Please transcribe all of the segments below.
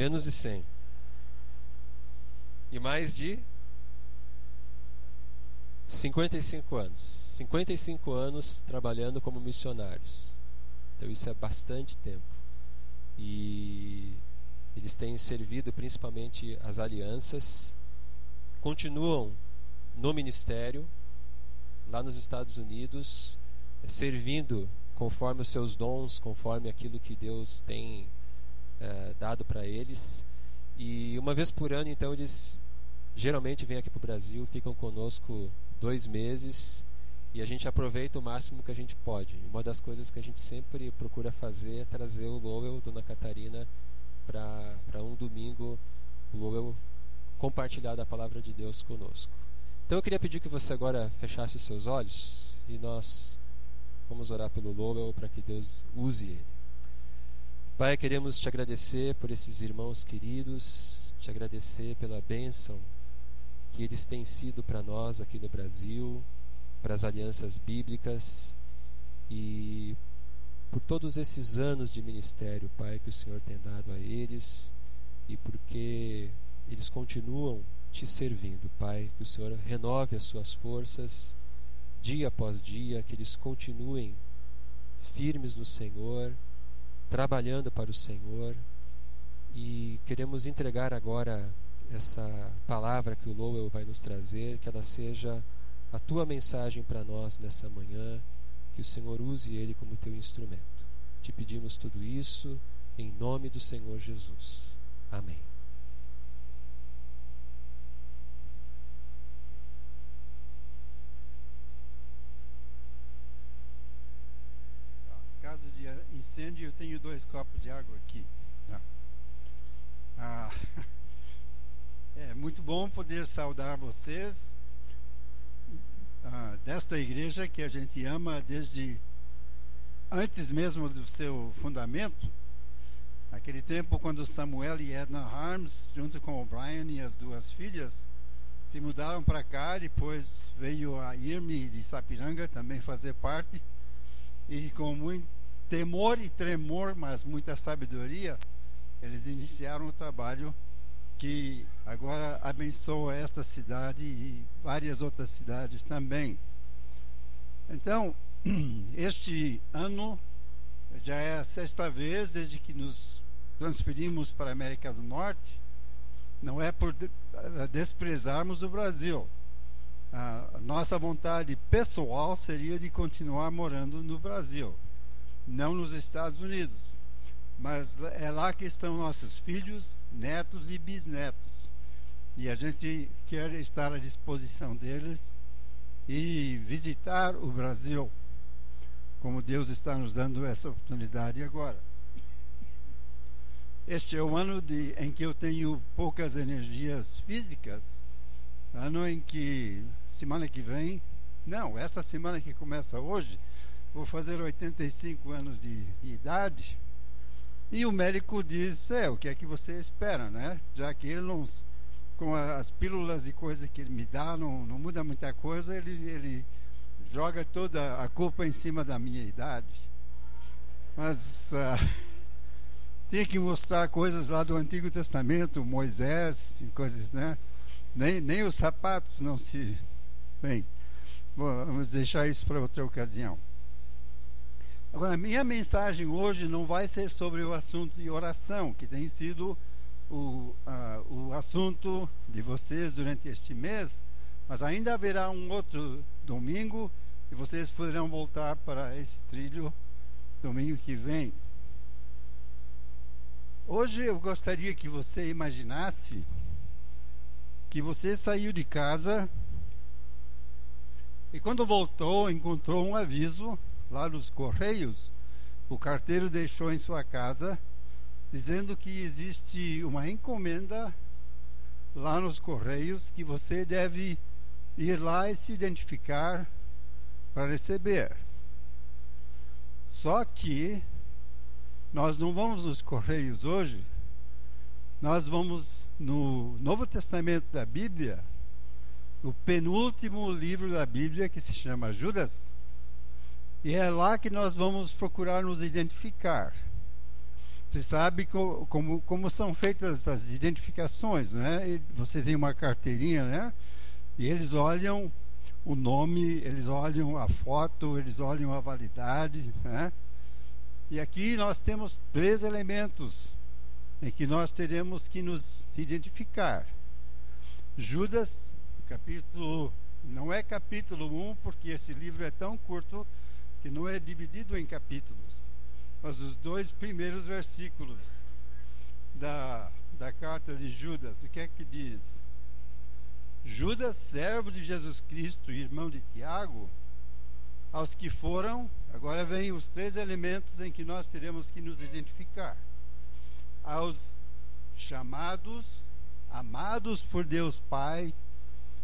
Menos de 100. E mais de 55 anos. 55 anos trabalhando como missionários. Então isso é bastante tempo. E eles têm servido principalmente as alianças, continuam no ministério lá nos Estados Unidos, servindo conforme os seus dons, conforme aquilo que Deus tem é, dado para eles. E uma vez por ano, então, eles geralmente vêm aqui para o Brasil, ficam conosco dois meses e a gente aproveita o máximo que a gente pode. Uma das coisas que a gente sempre procura fazer é trazer o Lowell, Dona Catarina, para um domingo, o Lowell compartilhar da palavra de Deus conosco. Então eu queria pedir que você agora fechasse os seus olhos e nós vamos orar pelo Lowell para que Deus use ele. Pai, queremos te agradecer por esses irmãos queridos, te agradecer pela bênção que eles têm sido para nós aqui no Brasil, para as alianças bíblicas e por todos esses anos de ministério, Pai, que o Senhor tem dado a eles e porque eles continuam te servindo, Pai. Que o Senhor renove as suas forças dia após dia, que eles continuem firmes no Senhor, trabalhando para o Senhor. E queremos entregar agora essa palavra que o Lowell vai nos trazer, que ela seja a tua mensagem para nós nessa manhã, que o Senhor use ele como teu instrumento. Te pedimos tudo isso em nome do Senhor Jesus. Amém. De incêndio, eu tenho dois copos de água aqui. Tá? Ah, é muito bom poder saudar vocês ah, desta igreja que a gente ama desde antes mesmo do seu fundamento. Naquele tempo, quando Samuel e Edna Harms, junto com o Brian e as duas filhas, se mudaram para cá, depois veio a Irme de Sapiranga também fazer parte, e com muito temor e tremor, mas muita sabedoria, eles iniciaram o trabalho que agora abençoa esta cidade e várias outras cidades também. Então, este ano já é a sexta vez desde que nos transferimos para a América do Norte. Não é por desprezarmos o Brasil. A nossa vontade pessoal seria de continuar morando no Brasil não nos Estados Unidos. Mas é lá que estão nossos filhos, netos e bisnetos. E a gente quer estar à disposição deles e visitar o Brasil, como Deus está nos dando essa oportunidade agora. Este é o ano de, em que eu tenho poucas energias físicas, ano em que semana que vem, não, esta semana que começa hoje, vou fazer 85 anos de, de idade. E o médico diz, é, o que é que você espera, né? Já que ele não, com as pílulas de coisa que ele me dá, não, não muda muita coisa, ele, ele joga toda a culpa em cima da minha idade. Mas uh, tinha que mostrar coisas lá do Antigo Testamento, Moisés, coisas, né? Nem, nem os sapatos não se. Bem, vamos deixar isso para outra ocasião. Agora, minha mensagem hoje não vai ser sobre o assunto de oração, que tem sido o, o assunto de vocês durante este mês, mas ainda haverá um outro domingo e vocês poderão voltar para esse trilho domingo que vem. Hoje eu gostaria que você imaginasse que você saiu de casa e quando voltou encontrou um aviso lá nos Correios, o carteiro deixou em sua casa dizendo que existe uma encomenda lá nos Correios que você deve ir lá e se identificar para receber. Só que nós não vamos nos Correios hoje, nós vamos no Novo Testamento da Bíblia, no penúltimo livro da Bíblia que se chama Judas. E é lá que nós vamos procurar nos identificar. Você sabe co como, como são feitas as identificações, né? Você tem uma carteirinha, né? E eles olham o nome, eles olham a foto, eles olham a validade, né? E aqui nós temos três elementos em que nós teremos que nos identificar. Judas, capítulo, não é capítulo 1, porque esse livro é tão curto que não é dividido em capítulos, mas os dois primeiros versículos da, da carta de Judas, o que é que diz? Judas, servo de Jesus Cristo, irmão de Tiago, aos que foram, agora vem os três elementos em que nós teremos que nos identificar. Aos chamados, amados por Deus Pai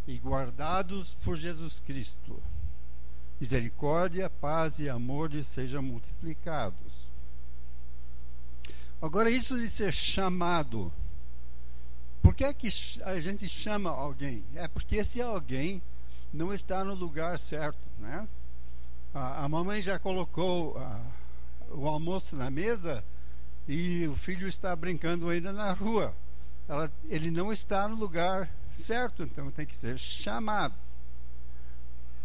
e guardados por Jesus Cristo. Misericórdia, paz e amor lhes sejam multiplicados. Agora, isso de ser chamado, por que é que a gente chama alguém? É porque esse alguém não está no lugar certo, né? A, a mamãe já colocou a, o almoço na mesa e o filho está brincando ainda na rua. Ela, ele não está no lugar certo, então tem que ser chamado.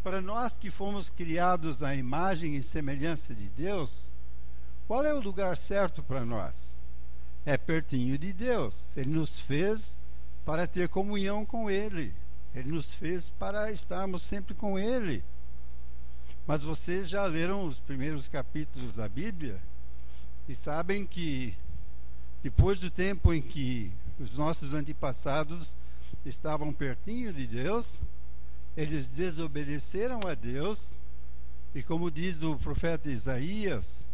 Para nós que fomos criados à imagem e semelhança de Deus, qual é o lugar certo para nós? é pertinho de Deus. Ele nos fez para ter comunhão com Ele. Ele nos fez para estarmos sempre com Ele. Mas vocês já leram os primeiros capítulos da Bíblia e sabem que depois do tempo em que os nossos antepassados estavam pertinho de Deus, eles desobedeceram a Deus e como diz o profeta Isaías,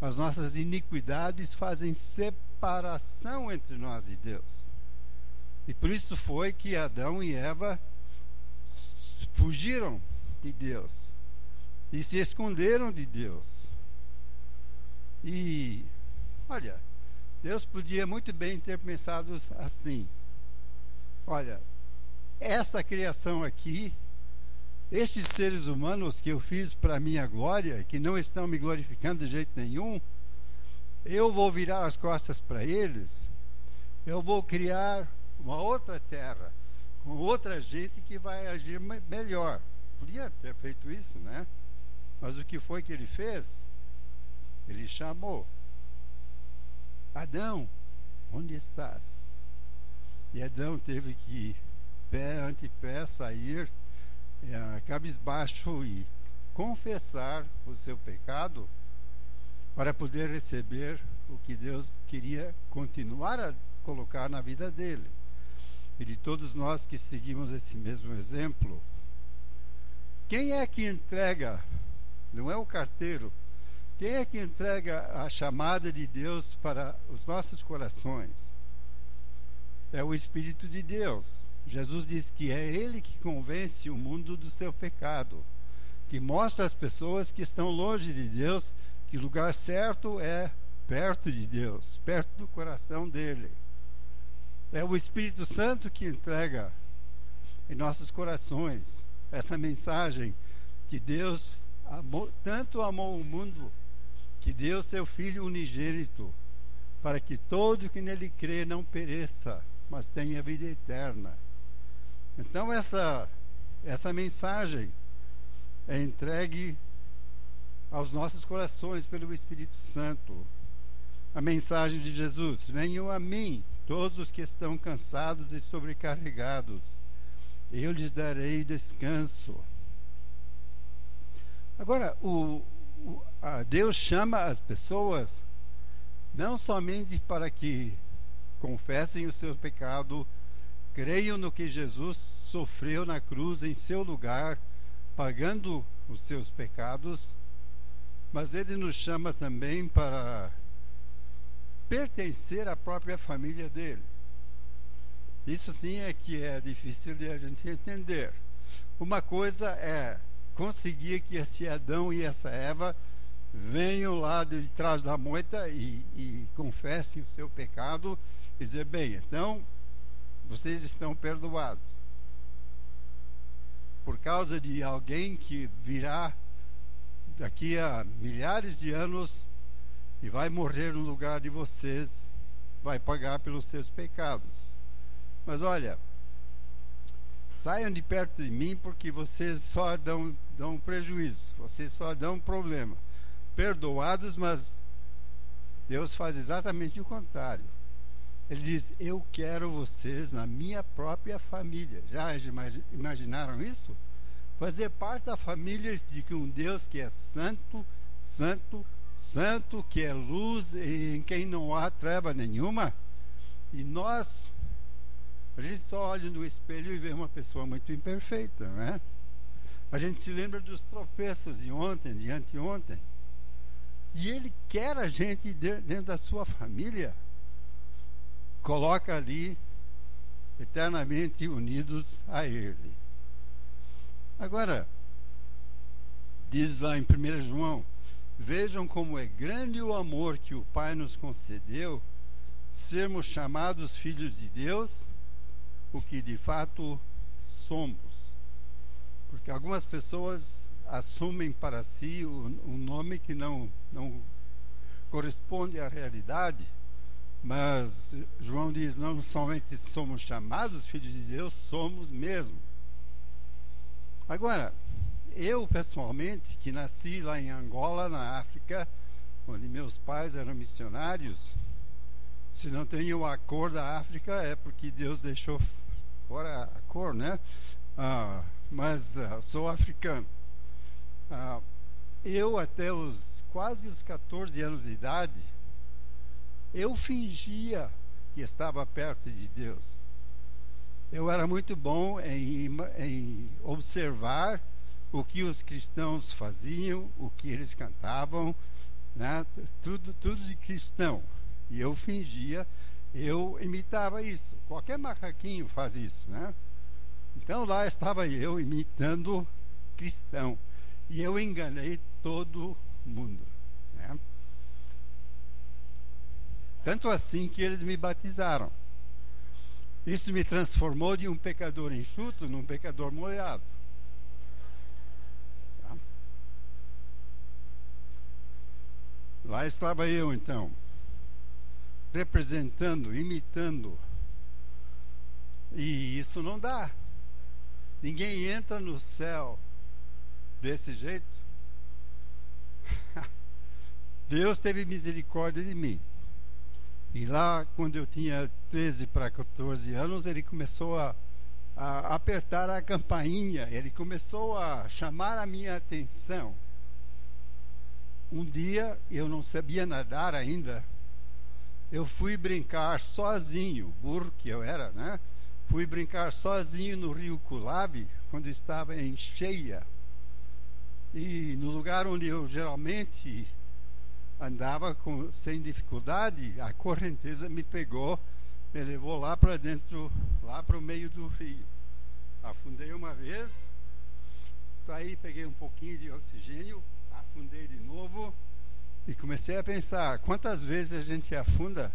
as nossas iniquidades fazem separação entre nós e Deus. E por isso foi que Adão e Eva fugiram de Deus e se esconderam de Deus. E, olha, Deus podia muito bem ter pensado assim: olha, esta criação aqui estes seres humanos que eu fiz para minha glória, que não estão me glorificando de jeito nenhum, eu vou virar as costas para eles, eu vou criar uma outra terra, com outra gente que vai agir melhor. Podia ter feito isso, né? Mas o que foi que ele fez? Ele chamou: Adão, onde estás? E Adão teve que, pé ante pé, sair é, cabisbaixo e confessar o seu pecado para poder receber o que Deus queria continuar a colocar na vida dele. E de todos nós que seguimos esse mesmo exemplo, quem é que entrega, não é o carteiro, quem é que entrega a chamada de Deus para os nossos corações? É o Espírito de Deus. Jesus diz que é Ele que convence o mundo do seu pecado, que mostra às pessoas que estão longe de Deus que o lugar certo é perto de Deus, perto do coração dele. É o Espírito Santo que entrega em nossos corações essa mensagem que Deus amou, tanto amou o mundo que deu seu Filho unigênito para que todo que nele crê não pereça, mas tenha vida eterna. Então, essa, essa mensagem é entregue aos nossos corações pelo Espírito Santo. A mensagem de Jesus: Venham a mim, todos os que estão cansados e sobrecarregados, eu lhes darei descanso. Agora, o, o Deus chama as pessoas não somente para que confessem o seu pecado Creiam no que Jesus sofreu na cruz em seu lugar, pagando os seus pecados, mas ele nos chama também para pertencer à própria família dele. Isso sim é que é difícil de a gente entender. Uma coisa é conseguir que esse Adão e essa Eva venham lá de trás da moita e, e confessem o seu pecado e dizer, bem, então vocês estão perdoados. Por causa de alguém que virá daqui a milhares de anos e vai morrer no lugar de vocês, vai pagar pelos seus pecados. Mas olha, saiam de perto de mim porque vocês só dão, dão prejuízo, vocês só dão problema. Perdoados, mas Deus faz exatamente o contrário. Ele diz: Eu quero vocês na minha própria família. Já imaginaram isso? Fazer parte da família de um Deus que é santo, santo, santo, que é luz e em quem não há treva nenhuma. E nós, a gente só olha no espelho e vê uma pessoa muito imperfeita, né? A gente se lembra dos tropeços de ontem, de anteontem. E ele quer a gente dentro da sua família. Coloca ali eternamente unidos a ele. Agora, diz lá em 1 João: Vejam como é grande o amor que o Pai nos concedeu, sermos chamados filhos de Deus, o que de fato somos. Porque algumas pessoas assumem para si um, nome que não, não corresponde à realidade, mas João diz: não somente somos chamados filhos de Deus, somos mesmo. Agora, eu pessoalmente, que nasci lá em Angola, na África, onde meus pais eram missionários, se não tenho a cor da África é porque Deus deixou fora a cor, né? Ah, mas ah, sou africano. Ah, eu até os quase os 14 anos de idade, eu fingia que estava perto de Deus. Eu era muito bom em, em observar o que os cristãos faziam, o que eles cantavam, né? tudo, tudo de cristão. E eu fingia, eu imitava isso. Qualquer macaquinho faz isso, né? Então lá estava eu imitando cristão. E eu enganei todo mundo. Né? Tanto assim que eles me batizaram. Isso me transformou de um pecador enxuto num pecador molhado. Tá? Lá estava eu, então, representando, imitando. E isso não dá. Ninguém entra no céu desse jeito? Deus teve misericórdia de mim. E lá, quando eu tinha 13 para 14 anos, ele começou a, a apertar a campainha, ele começou a chamar a minha atenção. Um dia, eu não sabia nadar ainda, eu fui brincar sozinho, burro que eu era, né? Fui brincar sozinho no rio Culabe, quando estava em cheia. E no lugar onde eu geralmente andava com, sem dificuldade, a correnteza me pegou, me levou lá para dentro, lá para o meio do rio. Afundei uma vez, saí, peguei um pouquinho de oxigênio, afundei de novo e comecei a pensar: quantas vezes a gente afunda?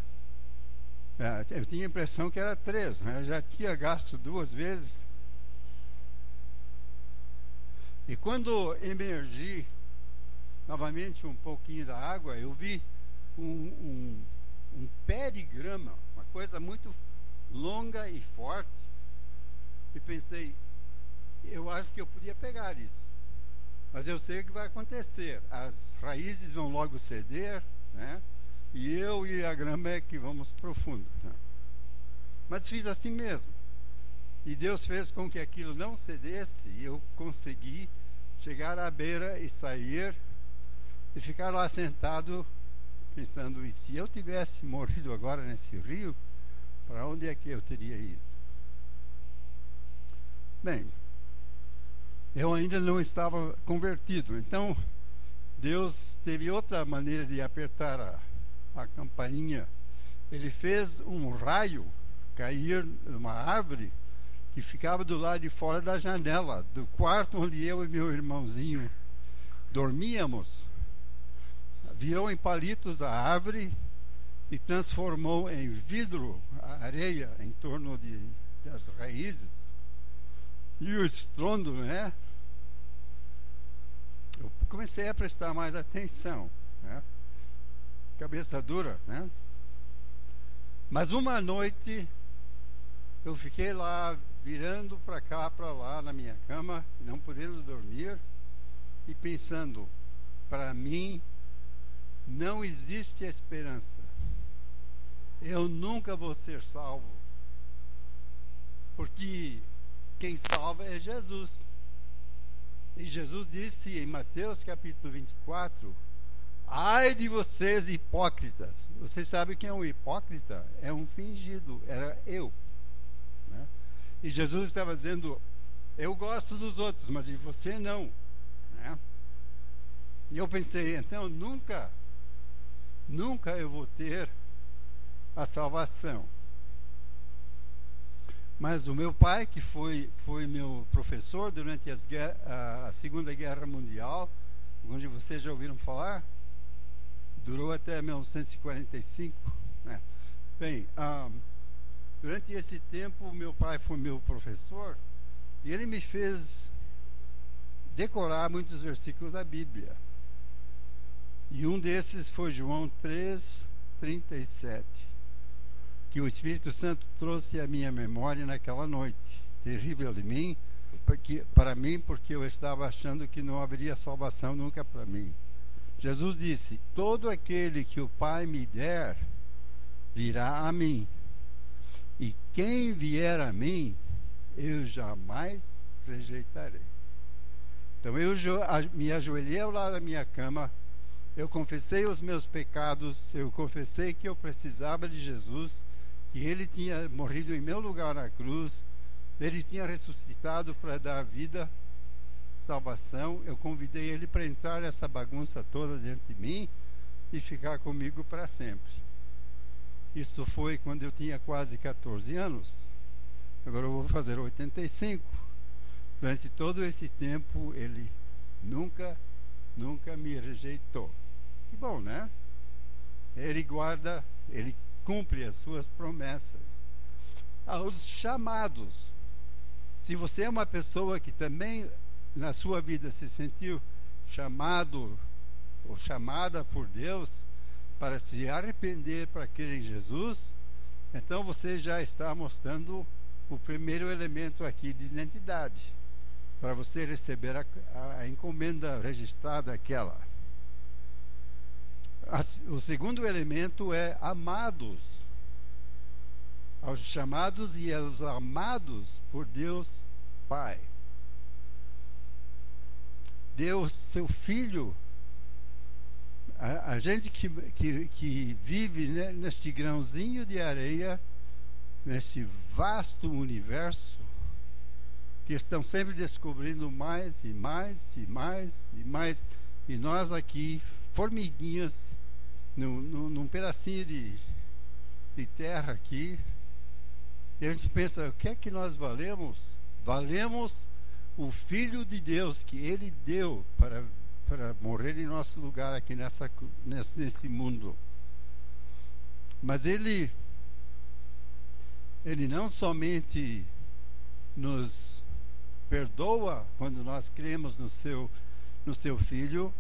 É, eu tinha a impressão que era três, né? eu já tinha gasto duas vezes. E quando emergi novamente um pouquinho da água, eu vi um, um, um pé de grama, uma coisa muito longa e forte. E pensei, eu acho que eu podia pegar isso. Mas eu sei o que vai acontecer. As raízes vão logo ceder, né? E eu e a grama é que vamos profundo. Né? Mas fiz assim mesmo. E Deus fez com que aquilo não cedesse e eu consegui chegar à beira e sair e ficar lá sentado pensando, e se eu tivesse morrido agora nesse rio, para onde é que eu teria ido? Bem, eu ainda não estava convertido, então Deus teve outra maneira de apertar a, a campainha. Ele fez um raio cair numa árvore que ficava do lado de fora da janela, do quarto onde eu e meu irmãozinho dormíamos. Virou em palitos a árvore e transformou em vidro a areia em torno de, das raízes. E o estrondo, né? Eu comecei a prestar mais atenção. Né? cabeça dura, né? Mas uma noite eu fiquei lá virando para cá, para lá na minha cama, não podendo dormir e pensando, para mim não existe esperança. Eu nunca vou ser salvo. Porque quem salva é Jesus. E Jesus disse em Mateus capítulo 24: Ai de vocês hipócritas. Vocês sabem quem é um hipócrita? É um fingido, era eu. Né? E Jesus estava dizendo: Eu gosto dos outros, mas de você não. Né? E eu pensei: então nunca, nunca eu vou ter a salvação. Mas o meu pai, que foi, foi meu professor durante as, a Segunda Guerra Mundial, onde vocês já ouviram falar, durou até 1945. Né? Bem, um, durante esse tempo, meu pai foi meu professor e ele me fez decorar muitos versículos da Bíblia. E um desses foi João 3, 37 que o Espírito Santo trouxe à minha memória naquela noite, terrível de mim, porque, para mim, porque eu estava achando que não haveria salvação nunca para mim. Jesus disse: Todo aquele que o Pai me der virá a mim, e quem vier a mim, eu jamais rejeitarei. Então eu me ajoelhei ao lado da minha cama, eu confessei os meus pecados, eu confessei que eu precisava de Jesus que ele tinha morrido em meu lugar na cruz, ele tinha ressuscitado para dar vida, salvação. Eu convidei ele para entrar nessa bagunça toda dentro de mim e ficar comigo para sempre. Isto foi quando eu tinha quase 14 anos. Agora eu vou fazer 85. Durante todo esse tempo, ele nunca, nunca me rejeitou. Bom, né? Ele guarda, ele cumpre as suas promessas. Aos chamados. Se você é uma pessoa que também na sua vida se sentiu chamado ou chamada por Deus para se arrepender para crer em Jesus, então você já está mostrando o primeiro elemento aqui de identidade para você receber a, a encomenda registrada aquela o segundo elemento é amados. Aos chamados e aos amados por Deus Pai. Deus, seu Filho, a, a gente que, que, que vive né, neste grãozinho de areia, nesse vasto universo, que estão sempre descobrindo mais e mais e mais e mais, e nós aqui, formiguinhas, num, num, num pedacinho de, de terra aqui, e a gente pensa, o que é que nós valemos? Valemos o Filho de Deus que Ele deu para, para morrer em nosso lugar aqui nessa, nesse, nesse mundo. Mas Ele, Ele não somente nos perdoa quando nós cremos no seu, no seu Filho,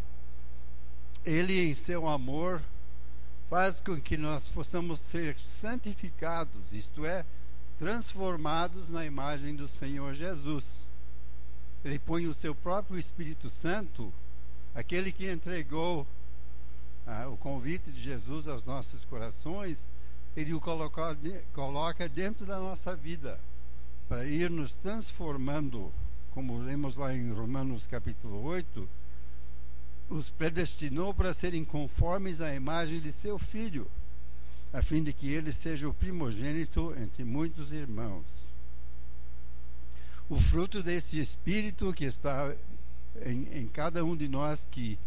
Ele, em seu amor, faz com que nós possamos ser santificados, isto é, transformados na imagem do Senhor Jesus. Ele põe o seu próprio Espírito Santo, aquele que entregou ah, o convite de Jesus aos nossos corações, ele o coloca, coloca dentro da nossa vida, para ir nos transformando, como lemos lá em Romanos capítulo 8 os predestinou para serem conformes à imagem de seu filho, a fim de que ele seja o primogênito entre muitos irmãos. O fruto desse espírito que está em, em cada um de nós que,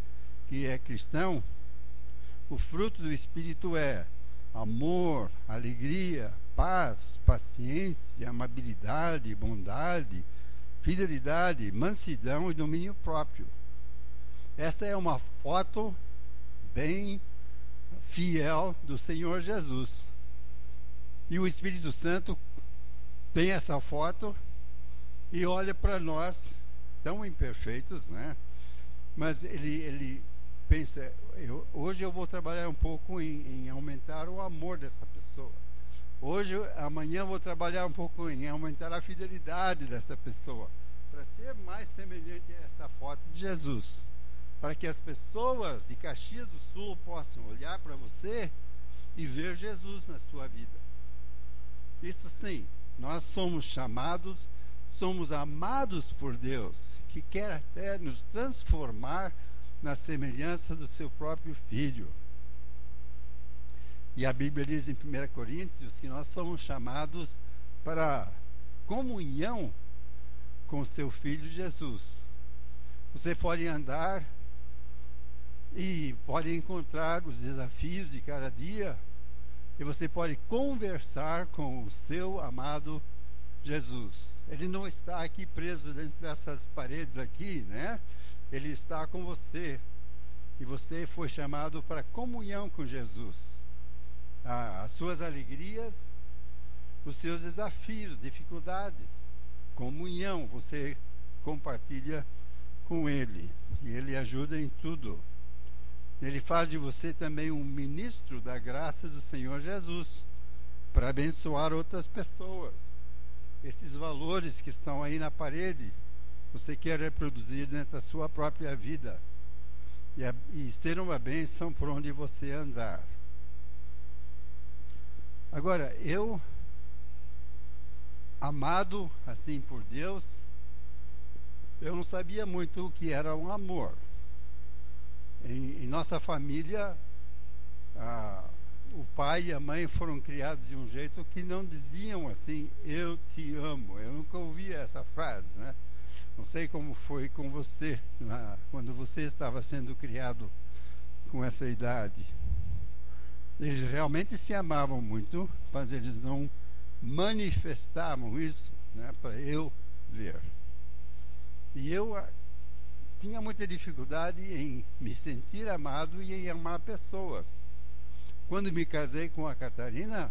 que é cristão, o fruto do espírito é amor, alegria, paz, paciência, amabilidade, bondade, fidelidade, mansidão e domínio próprio. Essa é uma foto bem fiel do Senhor Jesus. E o Espírito Santo tem essa foto e olha para nós, tão imperfeitos, né? Mas ele, ele pensa, eu, hoje eu vou trabalhar um pouco em, em, aumentar o amor dessa pessoa. Hoje, amanhã eu vou trabalhar um pouco em aumentar a fidelidade dessa pessoa, para ser mais semelhante a esta foto de Jesus, para que as pessoas de Caxias do Sul possam olhar para você e ver Jesus na sua vida. Isso sim, nós somos chamados, somos amados por Deus, que quer até nos transformar na semelhança do seu próprio filho. E a Bíblia diz em 1 Coríntios que nós somos chamados para comunhão com seu filho Jesus. Você pode andar e pode encontrar os desafios de cada dia e você pode conversar com o seu amado Jesus. Ele não está aqui preso dentro dessas paredes aqui, né? Ele está com você. E você foi chamado para comunhão com Jesus. as suas alegrias, os seus desafios, dificuldades. Comunhão, você compartilha com Ele. E Ele ajuda em tudo. Ele faz de você também um ministro da graça do Senhor Jesus para abençoar outras pessoas. Esses valores que estão aí na parede, você quer reproduzir dentro da sua própria vida e, a, e ser uma bênção por onde você andar. Agora, eu, amado assim por Deus, eu não sabia muito o que era um amor. Em, em nossa família, a, o pai e a mãe foram criados de um jeito que não diziam assim, eu te amo. Eu nunca ouvi essa frase, né? Não sei como foi com você, na, quando você estava sendo criado com essa idade. Eles realmente se amavam muito, mas eles não manifestavam isso né, para eu ver. E eu tinha muita dificuldade em me sentir amado e em amar pessoas. Quando me casei com a Catarina,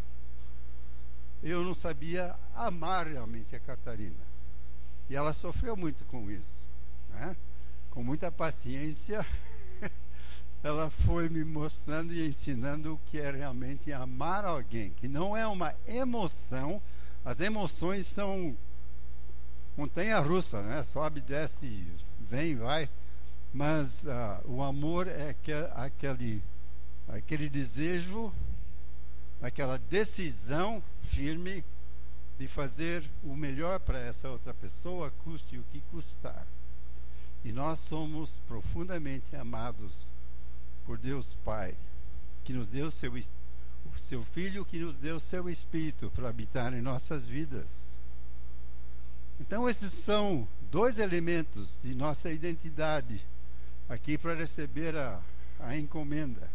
eu não sabia amar realmente a Catarina. E ela sofreu muito com isso. Né? Com muita paciência, ela foi me mostrando e ensinando o que é realmente amar alguém, que não é uma emoção. As emoções são montanha russa, né? Sobe, desce, vem, vai. Mas uh, o amor é que, aquele, aquele desejo, aquela decisão firme de fazer o melhor para essa outra pessoa, custe o que custar. E nós somos profundamente amados por Deus Pai, que nos deu seu, o seu Filho, que nos deu seu Espírito para habitar em nossas vidas. Então, esses são dois elementos de nossa identidade aqui para receber a, a encomenda.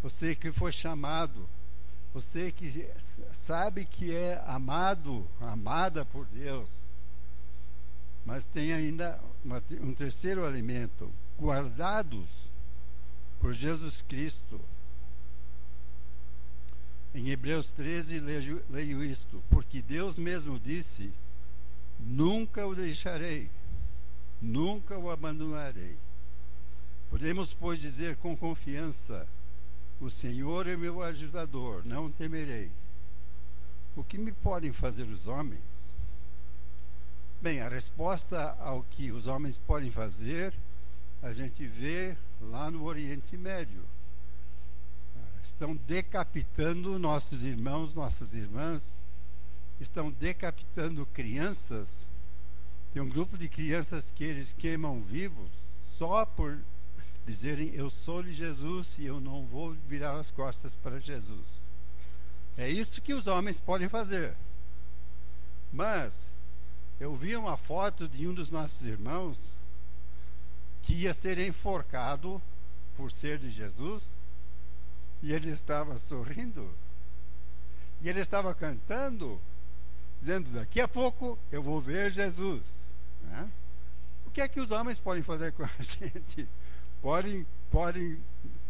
Você que foi chamado, você que sabe que é amado, amada por Deus, mas tem ainda uma, um terceiro elemento: guardados por Jesus Cristo. Em Hebreus 13, leio, leio isto: Porque Deus mesmo disse Nunca o deixarei, nunca o abandonarei. Podemos, pois, dizer com confiança: O Senhor é meu ajudador, não temerei. O que me podem fazer os homens? Bem, a resposta ao que os homens podem fazer, a gente vê lá no Oriente Médio. Estão decapitando nossos irmãos, nossas irmãs, estão decapitando crianças. Tem um grupo de crianças que eles queimam vivos só por dizerem eu sou de Jesus e eu não vou virar as costas para Jesus. É isso que os homens podem fazer. Mas eu vi uma foto de um dos nossos irmãos que ia ser enforcado por ser de Jesus e ele estava sorrindo e ele estava cantando dizendo: daqui a pouco eu vou ver Jesus. Né? O que é que os homens podem fazer com a gente? Podem, podem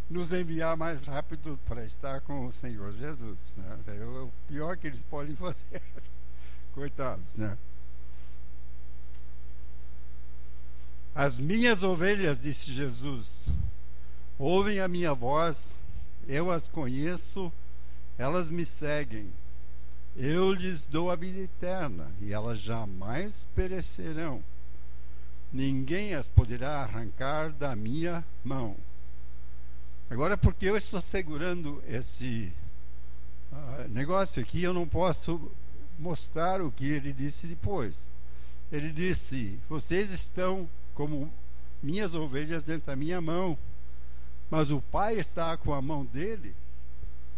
nos enviar mais rápido para estar com o Senhor Jesus. Né? É o pior que eles podem fazer. Coitados, né? As minhas ovelhas, disse Jesus, ouvem a minha voz, eu as conheço, elas me seguem. Eu lhes dou a vida eterna e elas jamais perecerão. Ninguém as poderá arrancar da minha mão. Agora, porque eu estou segurando esse uh, negócio aqui, eu não posso mostrar o que ele disse depois. Ele disse: Vocês estão como minhas ovelhas dentro da minha mão, mas o Pai está com a mão dele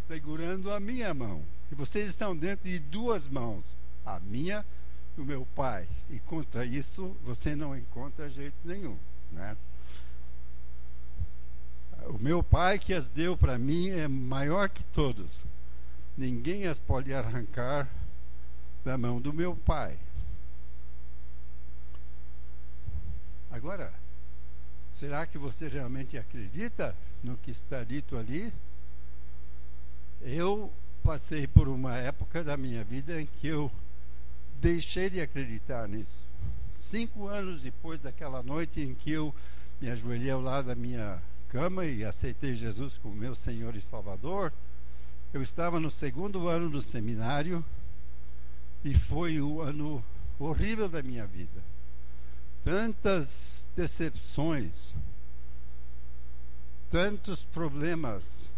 segurando a minha mão. E vocês estão dentro de duas mãos, a minha e o meu Pai. E contra isso você não encontra jeito nenhum, né? O meu Pai que as deu para mim é maior que todos. Ninguém as pode arrancar da mão do meu Pai. Agora, será que você realmente acredita no que está dito ali? Eu passei por uma época da minha vida em que eu deixei de acreditar nisso. Cinco anos depois daquela noite em que eu me ajoelhei ao lado da minha cama e aceitei Jesus como meu Senhor e Salvador, eu estava no segundo ano do seminário e foi o ano horrível da minha vida. Tantas decepções, tantos problemas.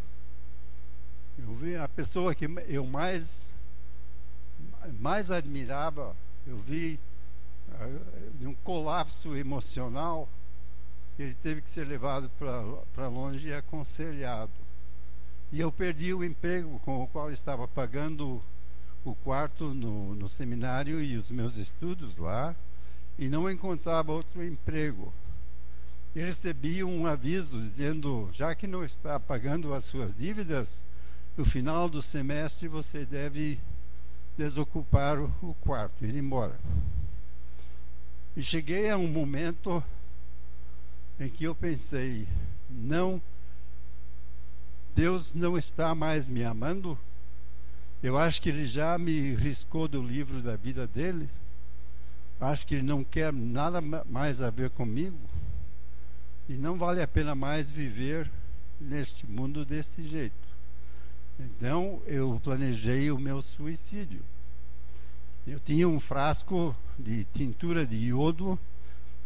Eu vi a pessoa que eu mais mais admirava, eu vi uh, um colapso emocional ele teve que ser levado para longe e aconselhado. E eu perdi o emprego com o qual estava pagando o quarto no, no seminário e os meus estudos lá, e não encontrava outro emprego. E recebi um aviso dizendo: já que não está pagando as suas dívidas, no final do semestre você deve desocupar o, quarto, ir embora. E cheguei a um momento em que eu pensei: não, Deus não está mais me amando. Eu acho que Ele já me riscou do livro da vida dele. Acho que Ele não quer nada mais a ver comigo. E não vale a pena mais viver neste mundo desse jeito. Então eu planejei o meu suicídio. Eu tinha um frasco de tintura de iodo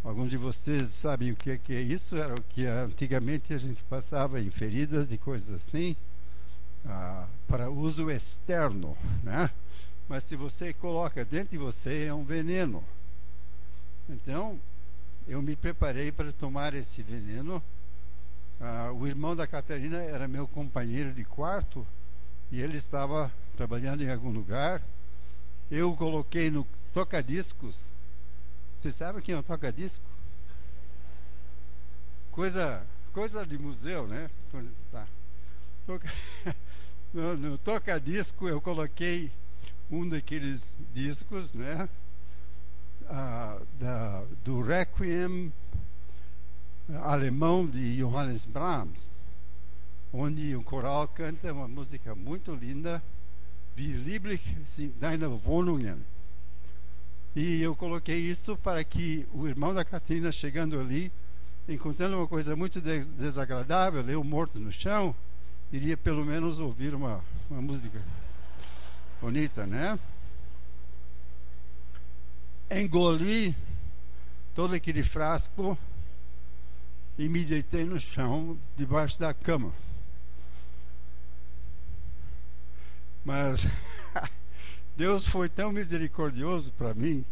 Alguns de vocês sabem o que é, que é isso? Era o que antigamente a gente passava em feridas de coisas assim, ah, para uso externo, né? Mas se você coloca dentro de você, é um veneno. Então, eu me preparei para tomar esse veneno. Ah, o irmão da Catarina era meu companheiro de quarto e ele estava trabalhando em algum lugar. Eu coloquei no toca-discos você sabe quem é o toca-disco? Coisa, coisa de museu, né? Tá. Toca... No, no toca-disco eu coloquei um daqueles discos, né? Ah, da, do Requiem alemão de Johannes Brahms, onde o coral canta uma música muito linda, Wie lieblich sind deine Wohnungen. E eu coloquei isso para que o irmão da Catarina, chegando ali, encontrando uma coisa muito desagradável, eu morto no chão, iria pelo menos ouvir uma, uma música bonita, né? Engoli todo aquele frasco e me deitei no chão, debaixo da cama. Mas Deus foi tão misericordioso para mim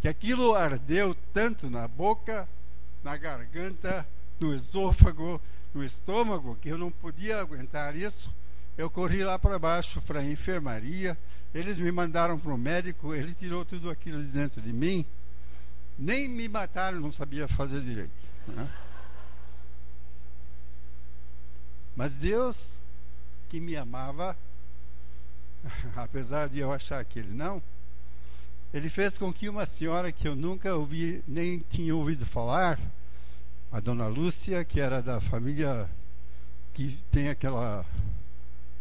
que aquilo ardeu tanto na boca, na garganta, no esôfago, no estômago, que eu não podia aguentar isso. Eu corri lá para baixo para a enfermaria. Eles me mandaram para o médico. Ele tirou tudo aquilo de dentro de mim. Nem me mataram, não sabia fazer direito. Né? Mas Deus, que me amava, apesar de eu achar que ele não, ele fez com que uma senhora que eu nunca ouvi, nem tinha ouvido falar, a dona Lúcia, que era da família que tem aquela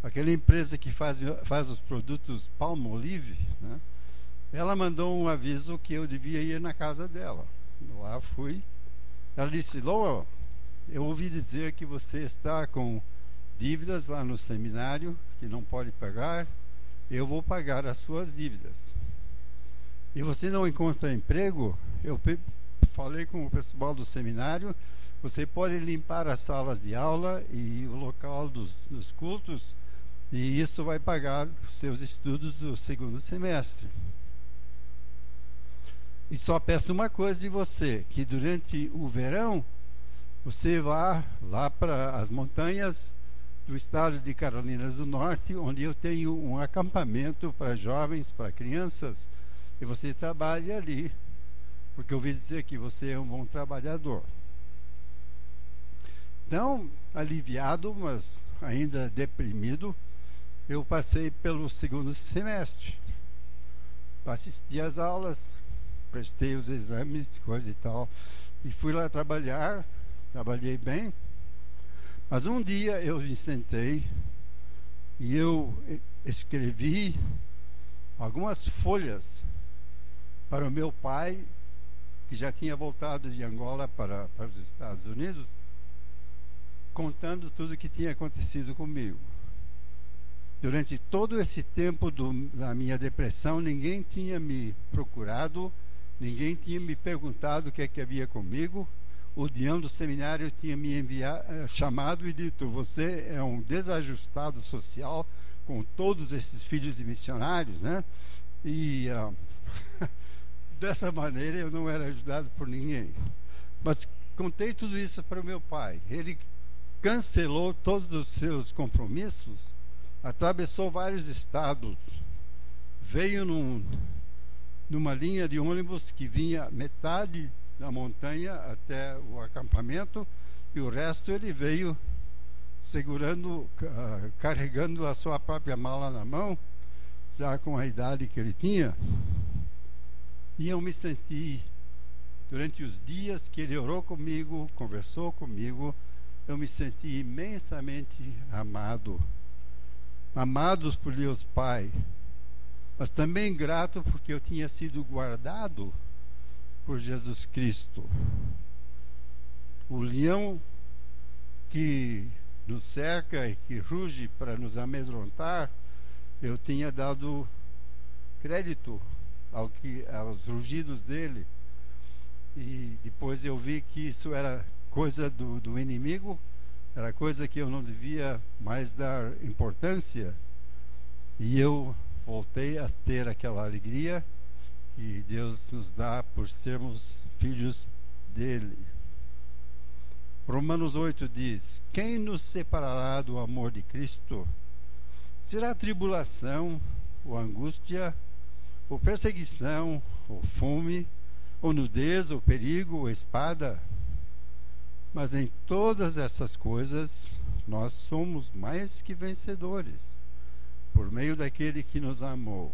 aquela empresa que faz, faz os produtos Palmolive, né? ela mandou um aviso que eu devia ir na casa dela. Lá fui. Ela disse: Lowell, eu ouvi dizer que você está com dívidas lá no seminário que não pode pagar. Eu vou pagar as suas dívidas. E você não encontra emprego? Eu falei com o pessoal do seminário. Você pode limpar as salas de aula e o local dos, dos cultos, e isso vai pagar seus estudos do segundo semestre. E só peço uma coisa de você: que durante o verão você vá lá para as montanhas do estado de Carolina do Norte, onde eu tenho um acampamento para jovens, para crianças, e você trabalhe ali, porque eu ouvi dizer que você é um bom trabalhador. Então, aliviado, mas ainda deprimido, eu passei pelo segundo semestre. Assisti às aulas, prestei os exames, coisa e tal, e fui lá trabalhar trabalhei bem. Mas um dia eu me sentei e eu escrevi algumas folhas para o meu pai, que já tinha voltado de Angola para, para os Estados Unidos, contando tudo o que tinha acontecido comigo. Durante todo esse tempo do, da minha depressão, ninguém tinha me procurado, ninguém tinha me perguntado o que é que havia comigo o Dião do seminário tinha me enviado, eh, chamado e dito: Você é um desajustado social com todos esses filhos de missionários, né? E uh, dessa maneira eu não era ajudado por ninguém. Mas contei tudo isso para o meu pai. Ele cancelou todos os seus compromissos, atravessou vários estados, veio num, numa linha de ônibus que vinha metade da montanha até o acampamento e o resto ele veio segurando, carregando a sua própria mala na mão, já com a idade que ele tinha. E eu me senti, durante os dias que ele orou comigo, conversou comigo, eu me senti imensamente amado. Amados por Deus Pai, mas também grato porque eu tinha sido guardado por Jesus Cristo. O leão que nos cerca e que ruge para nos amedrontar, eu tinha dado crédito ao que, aos rugidos dele. E depois eu vi que isso era coisa do, do inimigo, era coisa que eu não devia mais dar importância. E eu voltei a ter aquela alegria que Deus nos dá por sermos filhos dele. Romanos 8 diz: Quem nos separará do amor de Cristo? Será tribulação, ou angústia, ou perseguição, ou fome, ou nudez, ou perigo, ou espada? Mas em todas essas coisas nós somos mais que vencedores, por meio daquele que nos amou.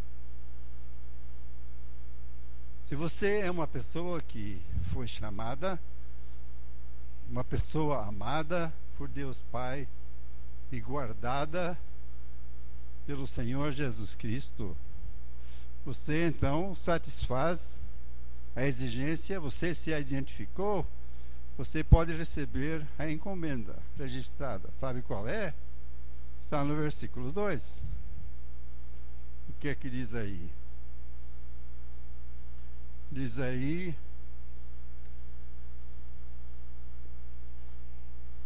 Se você é uma pessoa que foi chamada, uma pessoa amada por Deus Pai e guardada pelo Senhor Jesus Cristo, você então satisfaz a exigência, você se identificou, você pode receber a encomenda registrada. Sabe qual é? Está no versículo 2. O que é que diz aí? Diz aí.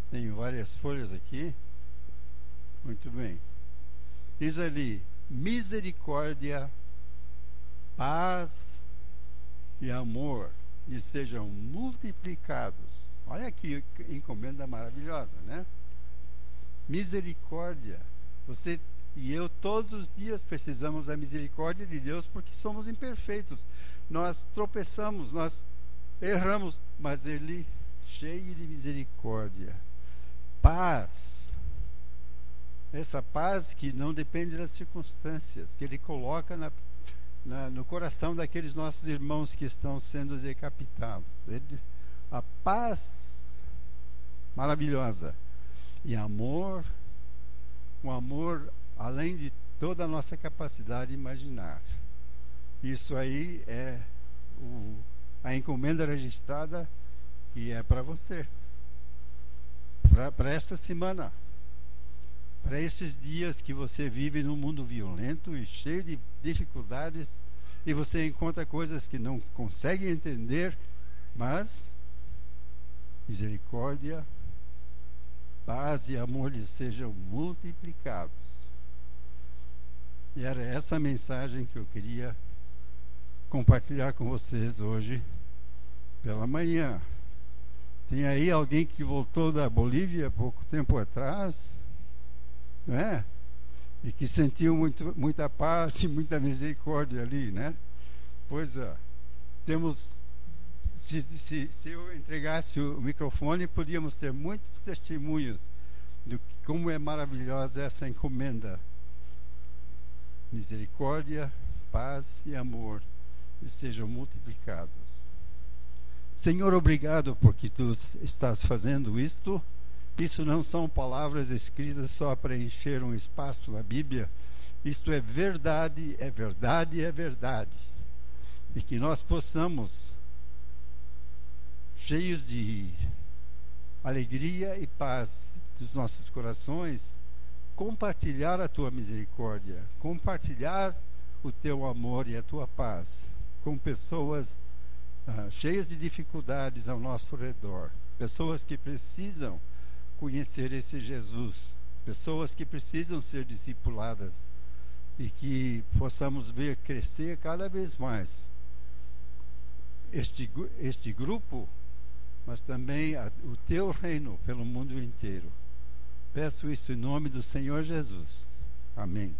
Tenho várias folhas aqui. Muito bem. Diz ali: misericórdia, paz e amor lhe sejam multiplicados. Olha que encomenda maravilhosa, né? Misericórdia. Você e eu todos os dias precisamos da misericórdia de Deus porque somos imperfeitos nós tropeçamos, nós erramos, mas Ele, cheio de misericórdia, paz. Essa paz que não depende das circunstâncias, que Ele coloca na, na, no coração daqueles nossos irmãos que estão sendo decapitados. Ele, a paz maravilhosa e amor, um amor além de toda a nossa capacidade de imaginar. Isso aí é o, a encomenda registrada que é para você, para esta semana, para estes dias que você vive num mundo violento e cheio de dificuldades e você encontra coisas que não consegue entender, mas misericórdia, paz e amor lhe sejam multiplicados. E era essa mensagem que eu queria compartilhar com vocês hoje pela manhã. Tem aí alguém que voltou da Bolívia pouco tempo atrás, né? E que sentiu muito, muita paz e muita misericórdia ali, né? Pois é. Temos se, se, se eu entregasse o microfone, podíamos ter muitos testemunhos de como é maravilhosa essa encomenda. Misericórdia, paz e amor sejam multiplicados. Senhor, obrigado porque tu estás fazendo isto. Isso não são palavras escritas só para encher um espaço na Bíblia. Isto é verdade, é verdade, é verdade. E que nós possamos cheios de alegria e paz dos nossos corações, compartilhar a tua misericórdia, compartilhar o teu amor e a tua paz com pessoas ah, cheias de dificuldades ao nosso redor, pessoas que precisam conhecer esse Jesus, pessoas que precisam ser discipuladas e que possamos ver crescer cada vez mais este, este grupo mas também a, o teu reino pelo mundo inteiro. Peço isso em nome do Senhor Jesus. Amém.